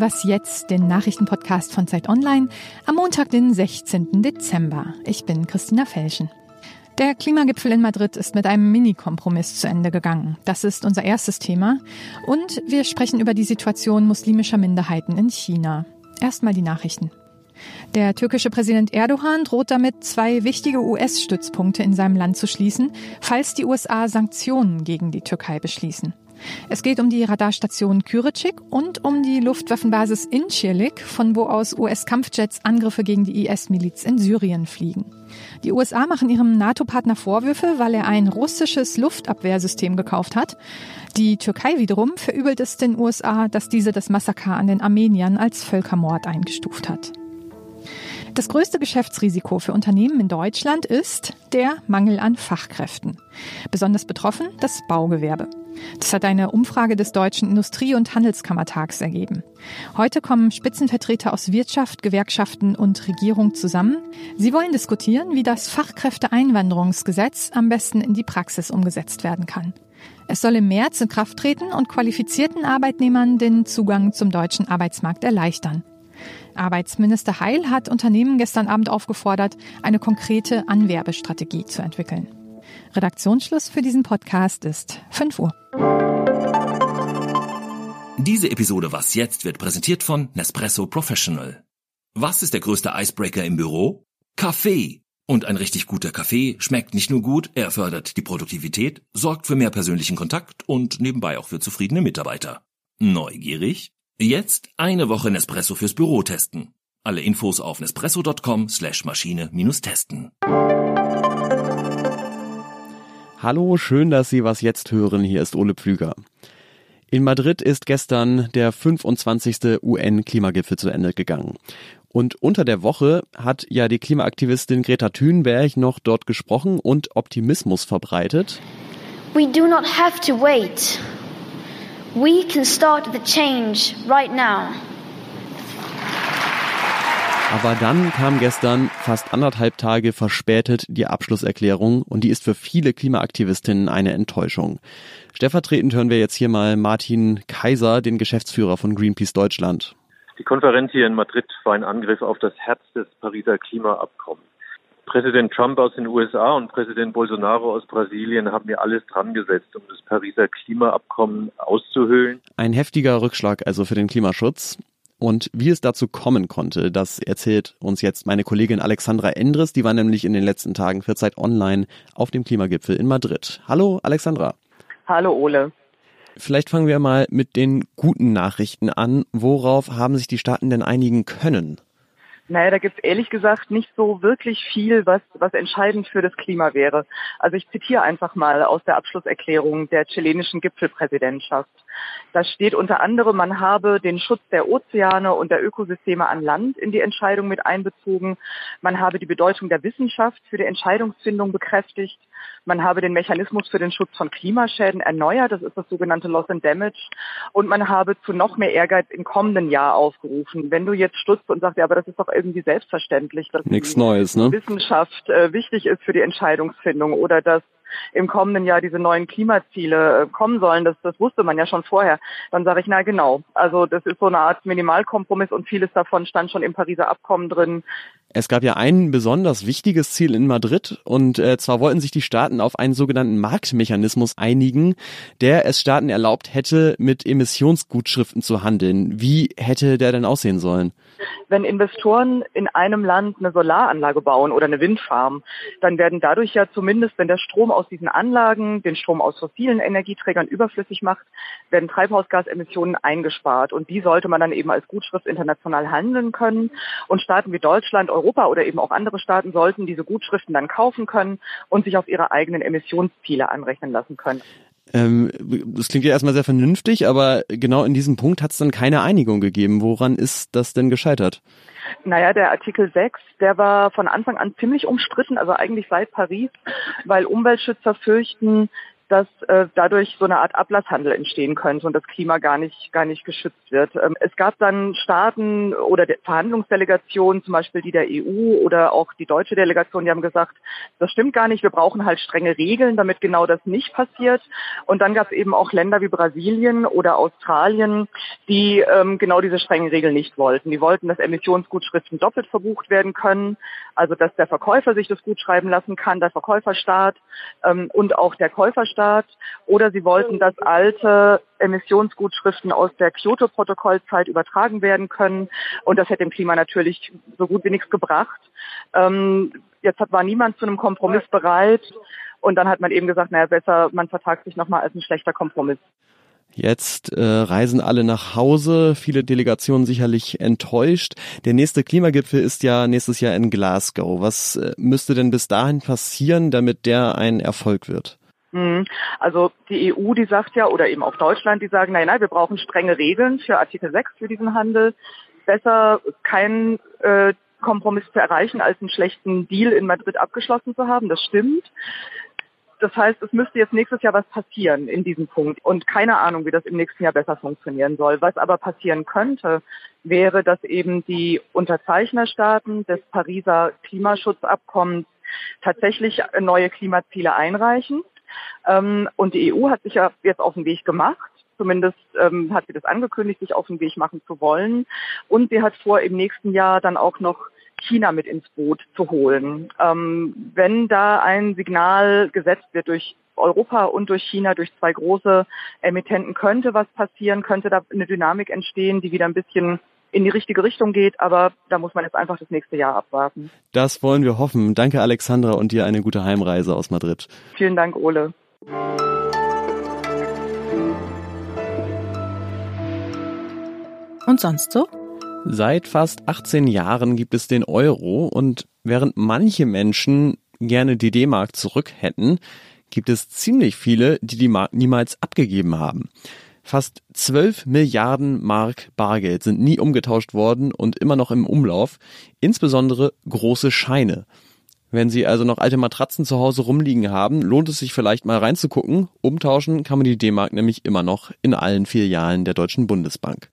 Was jetzt, den Nachrichtenpodcast von Zeit Online am Montag, den 16. Dezember. Ich bin Christina Felschen. Der Klimagipfel in Madrid ist mit einem Mini-Kompromiss zu Ende gegangen. Das ist unser erstes Thema. Und wir sprechen über die Situation muslimischer Minderheiten in China. Erstmal die Nachrichten. Der türkische Präsident Erdogan droht damit, zwei wichtige US-Stützpunkte in seinem Land zu schließen, falls die USA Sanktionen gegen die Türkei beschließen. Es geht um die Radarstation Kyritschik und um die Luftwaffenbasis Incirlik, von wo aus US-Kampfjets Angriffe gegen die IS-Miliz in Syrien fliegen. Die USA machen ihrem NATO-Partner Vorwürfe, weil er ein russisches Luftabwehrsystem gekauft hat. Die Türkei wiederum verübelt es den USA, dass diese das Massaker an den Armeniern als Völkermord eingestuft hat. Das größte Geschäftsrisiko für Unternehmen in Deutschland ist der Mangel an Fachkräften. Besonders betroffen das Baugewerbe. Das hat eine Umfrage des Deutschen Industrie- und Handelskammertags ergeben. Heute kommen Spitzenvertreter aus Wirtschaft, Gewerkschaften und Regierung zusammen. Sie wollen diskutieren, wie das Fachkräfteeinwanderungsgesetz am besten in die Praxis umgesetzt werden kann. Es soll im März in Kraft treten und qualifizierten Arbeitnehmern den Zugang zum deutschen Arbeitsmarkt erleichtern. Arbeitsminister Heil hat Unternehmen gestern Abend aufgefordert, eine konkrete Anwerbestrategie zu entwickeln. Redaktionsschluss für diesen Podcast ist 5 Uhr. Diese Episode Was jetzt wird präsentiert von Nespresso Professional. Was ist der größte Icebreaker im Büro? Kaffee. Und ein richtig guter Kaffee schmeckt nicht nur gut, er fördert die Produktivität, sorgt für mehr persönlichen Kontakt und nebenbei auch für zufriedene Mitarbeiter. Neugierig? Jetzt eine Woche Nespresso fürs Büro testen. Alle Infos auf nespresso.com slash Maschine-testen. Hallo, schön, dass Sie was jetzt hören. Hier ist Ole Pflüger. In Madrid ist gestern der 25. UN-Klimagipfel zu Ende gegangen. Und unter der Woche hat ja die Klimaaktivistin Greta Thunberg noch dort gesprochen und Optimismus verbreitet. We do not have to wait. We can start the change right now. Aber dann kam gestern fast anderthalb Tage verspätet die Abschlusserklärung und die ist für viele Klimaaktivistinnen eine Enttäuschung. Stellvertretend hören wir jetzt hier mal Martin Kaiser, den Geschäftsführer von Greenpeace Deutschland. Die Konferenz hier in Madrid war ein Angriff auf das Herz des Pariser Klimaabkommens. Präsident Trump aus den USA und Präsident Bolsonaro aus Brasilien haben mir alles dran gesetzt, um das Pariser Klimaabkommen auszuhöhlen. Ein heftiger Rückschlag also für den Klimaschutz. Und wie es dazu kommen konnte, das erzählt uns jetzt meine Kollegin Alexandra Endres. Die war nämlich in den letzten Tagen für Zeit Online auf dem Klimagipfel in Madrid. Hallo Alexandra. Hallo Ole. Vielleicht fangen wir mal mit den guten Nachrichten an. Worauf haben sich die Staaten denn einigen können? Naja, da gibt es ehrlich gesagt nicht so wirklich viel, was, was entscheidend für das Klima wäre. Also ich zitiere einfach mal aus der Abschlusserklärung der chilenischen Gipfelpräsidentschaft. Da steht unter anderem, man habe den Schutz der Ozeane und der Ökosysteme an Land in die Entscheidung mit einbezogen. Man habe die Bedeutung der Wissenschaft für die Entscheidungsfindung bekräftigt. Man habe den Mechanismus für den Schutz von Klimaschäden erneuert. Das ist das sogenannte Loss and Damage. Und man habe zu noch mehr Ehrgeiz im kommenden Jahr aufgerufen. Wenn du jetzt stutzt und sagst, ja, aber das ist doch irgendwie selbstverständlich, dass Nichts Neues, ne? Wissenschaft äh, wichtig ist für die Entscheidungsfindung oder dass im kommenden Jahr diese neuen Klimaziele äh, kommen sollen, das, das wusste man ja schon vorher, dann sage ich, na genau. Also das ist so eine Art Minimalkompromiss und vieles davon stand schon im Pariser Abkommen drin. Es gab ja ein besonders wichtiges Ziel in Madrid und äh, zwar wollten sich die Staaten auf einen sogenannten Marktmechanismus einigen, der es Staaten erlaubt hätte, mit Emissionsgutschriften zu handeln. Wie hätte der denn aussehen sollen? Wenn Investoren in einem Land eine Solaranlage bauen oder eine Windfarm, dann werden dadurch ja zumindest, wenn der Strom aus diesen Anlagen den Strom aus fossilen Energieträgern überflüssig macht, werden Treibhausgasemissionen eingespart. Und die sollte man dann eben als Gutschrift international handeln können. Und Staaten wie Deutschland, Europa oder eben auch andere Staaten sollten diese Gutschriften dann kaufen können und sich auf ihre eigenen Emissionsziele anrechnen lassen können. Ähm, das klingt ja erstmal sehr vernünftig, aber genau in diesem Punkt hat es dann keine Einigung gegeben. Woran ist das denn gescheitert? Naja, der Artikel 6, der war von Anfang an ziemlich umstritten, also eigentlich seit Paris, weil Umweltschützer fürchten, dass äh, dadurch so eine Art Ablasshandel entstehen könnte und das Klima gar nicht gar nicht geschützt wird. Ähm, es gab dann Staaten oder Verhandlungsdelegationen, zum Beispiel die der EU oder auch die deutsche Delegation, die haben gesagt, das stimmt gar nicht, wir brauchen halt strenge Regeln, damit genau das nicht passiert. Und dann gab es eben auch Länder wie Brasilien oder Australien, die ähm, genau diese strengen Regeln nicht wollten. Die wollten, dass Emissionsgutschriften doppelt verbucht werden können, also dass der Verkäufer sich das gut schreiben lassen kann, der Verkäuferstaat ähm, und auch der Käuferstaat. Oder sie wollten, dass alte Emissionsgutschriften aus der Kyoto-Protokollzeit übertragen werden können. Und das hätte dem Klima natürlich so gut wie nichts gebracht. Ähm, jetzt hat, war niemand zu einem Kompromiss bereit. Und dann hat man eben gesagt, naja, besser, man vertagt sich nochmal als ein schlechter Kompromiss. Jetzt äh, reisen alle nach Hause, viele Delegationen sicherlich enttäuscht. Der nächste Klimagipfel ist ja nächstes Jahr in Glasgow. Was äh, müsste denn bis dahin passieren, damit der ein Erfolg wird? Mhm. Also die EU, die sagt ja, oder eben auch Deutschland, die sagen, nein, nein, wir brauchen strenge Regeln für Artikel 6 für diesen Handel. Besser kein äh, Kompromiss zu erreichen, als einen schlechten Deal in Madrid abgeschlossen zu haben. Das stimmt. Das heißt, es müsste jetzt nächstes Jahr was passieren in diesem Punkt. Und keine Ahnung, wie das im nächsten Jahr besser funktionieren soll. Was aber passieren könnte, wäre, dass eben die Unterzeichnerstaaten des Pariser Klimaschutzabkommens tatsächlich neue Klimaziele einreichen. Ähm, und die EU hat sich ja jetzt auf den Weg gemacht. Zumindest ähm, hat sie das angekündigt, sich auf den Weg machen zu wollen. Und sie hat vor, im nächsten Jahr dann auch noch China mit ins Boot zu holen. Ähm, wenn da ein Signal gesetzt wird durch Europa und durch China, durch zwei große Emittenten, könnte was passieren, könnte da eine Dynamik entstehen, die wieder ein bisschen in die richtige Richtung geht, aber da muss man jetzt einfach das nächste Jahr abwarten. Das wollen wir hoffen. Danke Alexandra und dir eine gute Heimreise aus Madrid. Vielen Dank, Ole. Und sonst so? Seit fast 18 Jahren gibt es den Euro und während manche Menschen gerne die D-Mark zurück hätten, gibt es ziemlich viele, die die Mark niemals abgegeben haben. Fast 12 Milliarden Mark Bargeld sind nie umgetauscht worden und immer noch im Umlauf, insbesondere große Scheine. Wenn Sie also noch alte Matratzen zu Hause rumliegen haben, lohnt es sich vielleicht mal reinzugucken. Umtauschen kann man die D-Mark nämlich immer noch in allen Filialen der Deutschen Bundesbank.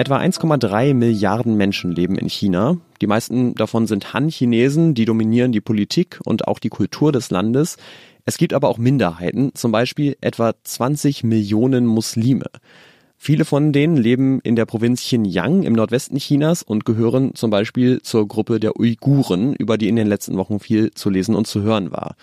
Etwa 1,3 Milliarden Menschen leben in China. Die meisten davon sind Han-Chinesen, die dominieren die Politik und auch die Kultur des Landes. Es gibt aber auch Minderheiten, zum Beispiel etwa 20 Millionen Muslime. Viele von denen leben in der Provinz Xinjiang im Nordwesten Chinas und gehören zum Beispiel zur Gruppe der Uiguren, über die in den letzten Wochen viel zu lesen und zu hören war.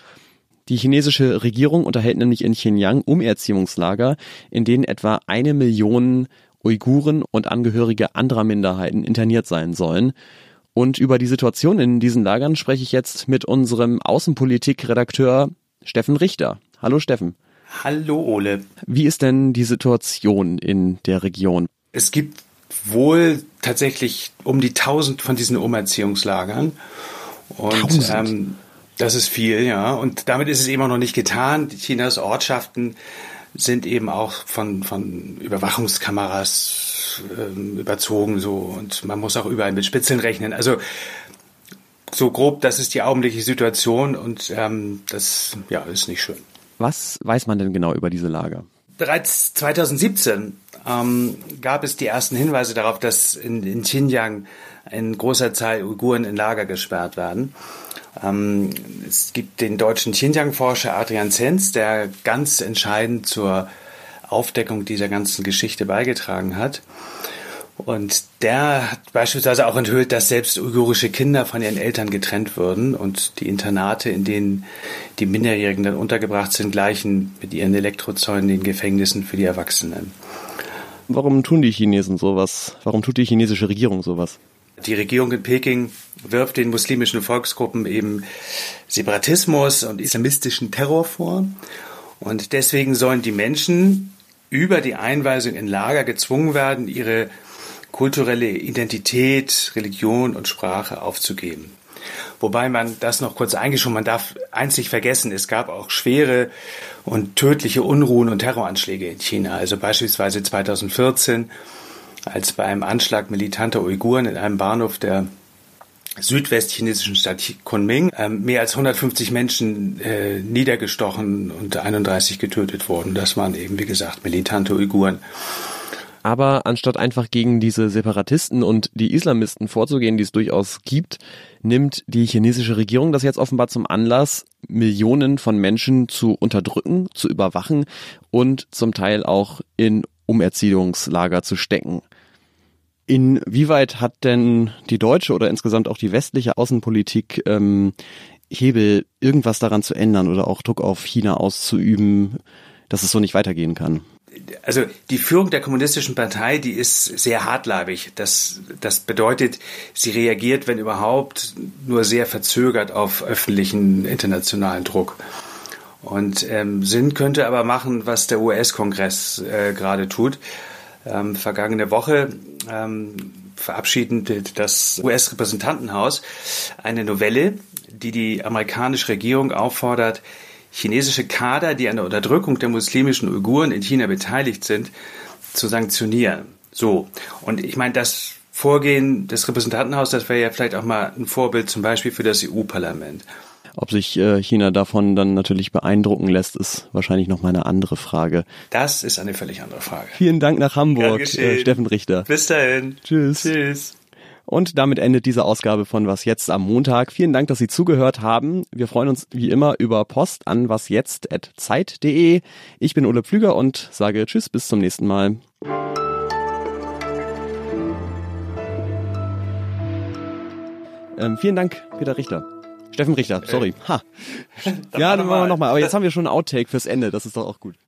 Die chinesische Regierung unterhält nämlich in Xinjiang Umerziehungslager, in denen etwa eine Million Uiguren und Angehörige anderer Minderheiten interniert sein sollen. Und über die Situation in diesen Lagern spreche ich jetzt mit unserem Außenpolitik-Redakteur Steffen Richter. Hallo Steffen. Hallo Ole. Wie ist denn die Situation in der Region? Es gibt wohl tatsächlich um die 1000 von diesen Umerziehungslagern. Und ähm, das ist viel, ja. Und damit ist es eben auch noch nicht getan. Chinas Ortschaften sind eben auch von, von Überwachungskameras äh, überzogen so und man muss auch überall mit Spitzeln rechnen. Also so grob, das ist die augenblickliche Situation und ähm, das ja ist nicht schön. Was weiß man denn genau über diese Lager? Bereits 2017 ähm, gab es die ersten Hinweise darauf, dass in, in Xinjiang ein großer Zahl Uiguren in Lager gesperrt werden. Ähm, es gibt den deutschen Xinjiang-Forscher Adrian Zenz, der ganz entscheidend zur Aufdeckung dieser ganzen Geschichte beigetragen hat. Und der hat beispielsweise auch enthüllt, dass selbst uigurische Kinder von ihren Eltern getrennt würden und die Internate, in denen die Minderjährigen dann untergebracht sind, gleichen mit ihren Elektrozäunen den Gefängnissen für die Erwachsenen. Warum tun die Chinesen sowas? Warum tut die chinesische Regierung sowas? Die Regierung in Peking wirft den muslimischen Volksgruppen eben Separatismus und islamistischen Terror vor. Und deswegen sollen die Menschen über die Einweisung in Lager gezwungen werden, ihre kulturelle Identität, Religion und Sprache aufzugeben. Wobei man das noch kurz eingeschoben, man darf nicht vergessen, es gab auch schwere und tödliche Unruhen und Terroranschläge in China. Also beispielsweise 2014 als bei einem Anschlag militanter Uiguren in einem Bahnhof der südwestchinesischen Stadt Kunming ähm, mehr als 150 Menschen äh, niedergestochen und 31 getötet wurden. Das waren eben, wie gesagt, militante Uiguren. Aber anstatt einfach gegen diese Separatisten und die Islamisten vorzugehen, die es durchaus gibt, nimmt die chinesische Regierung das jetzt offenbar zum Anlass, Millionen von Menschen zu unterdrücken, zu überwachen und zum Teil auch in Umerziehungslager zu stecken. Inwieweit hat denn die deutsche oder insgesamt auch die westliche Außenpolitik ähm, Hebel, irgendwas daran zu ändern oder auch Druck auf China auszuüben, dass es so nicht weitergehen kann? also die Führung der kommunistischen Partei, die ist sehr hartleibig. Das, das bedeutet, sie reagiert, wenn überhaupt, nur sehr verzögert auf öffentlichen internationalen Druck. Und ähm, Sinn könnte aber machen, was der US-Kongress äh, gerade tut. Ähm, vergangene Woche ähm, verabschiedete das US-Repräsentantenhaus eine Novelle, die die amerikanische Regierung auffordert, chinesische Kader, die an der Unterdrückung der muslimischen Uiguren in China beteiligt sind, zu sanktionieren. So. Und ich meine, das Vorgehen des Repräsentantenhauses, das wäre ja vielleicht auch mal ein Vorbild zum Beispiel für das EU-Parlament. Ob sich äh, China davon dann natürlich beeindrucken lässt, ist wahrscheinlich noch mal eine andere Frage. Das ist eine völlig andere Frage. Vielen Dank nach Hamburg, äh, Steffen Richter. Bis dahin. Tschüss. Tschüss. Und damit endet diese Ausgabe von Was jetzt am Montag. Vielen Dank, dass Sie zugehört haben. Wir freuen uns wie immer über Post an wasjetzt.zeit.de. Ich bin Ole Pflüger und sage Tschüss, bis zum nächsten Mal. Ähm, vielen Dank, Peter Richter. Steffen Richter, sorry. Ha. Ja, dann machen wir nochmal. Aber jetzt haben wir schon ein Outtake fürs Ende. Das ist doch auch gut.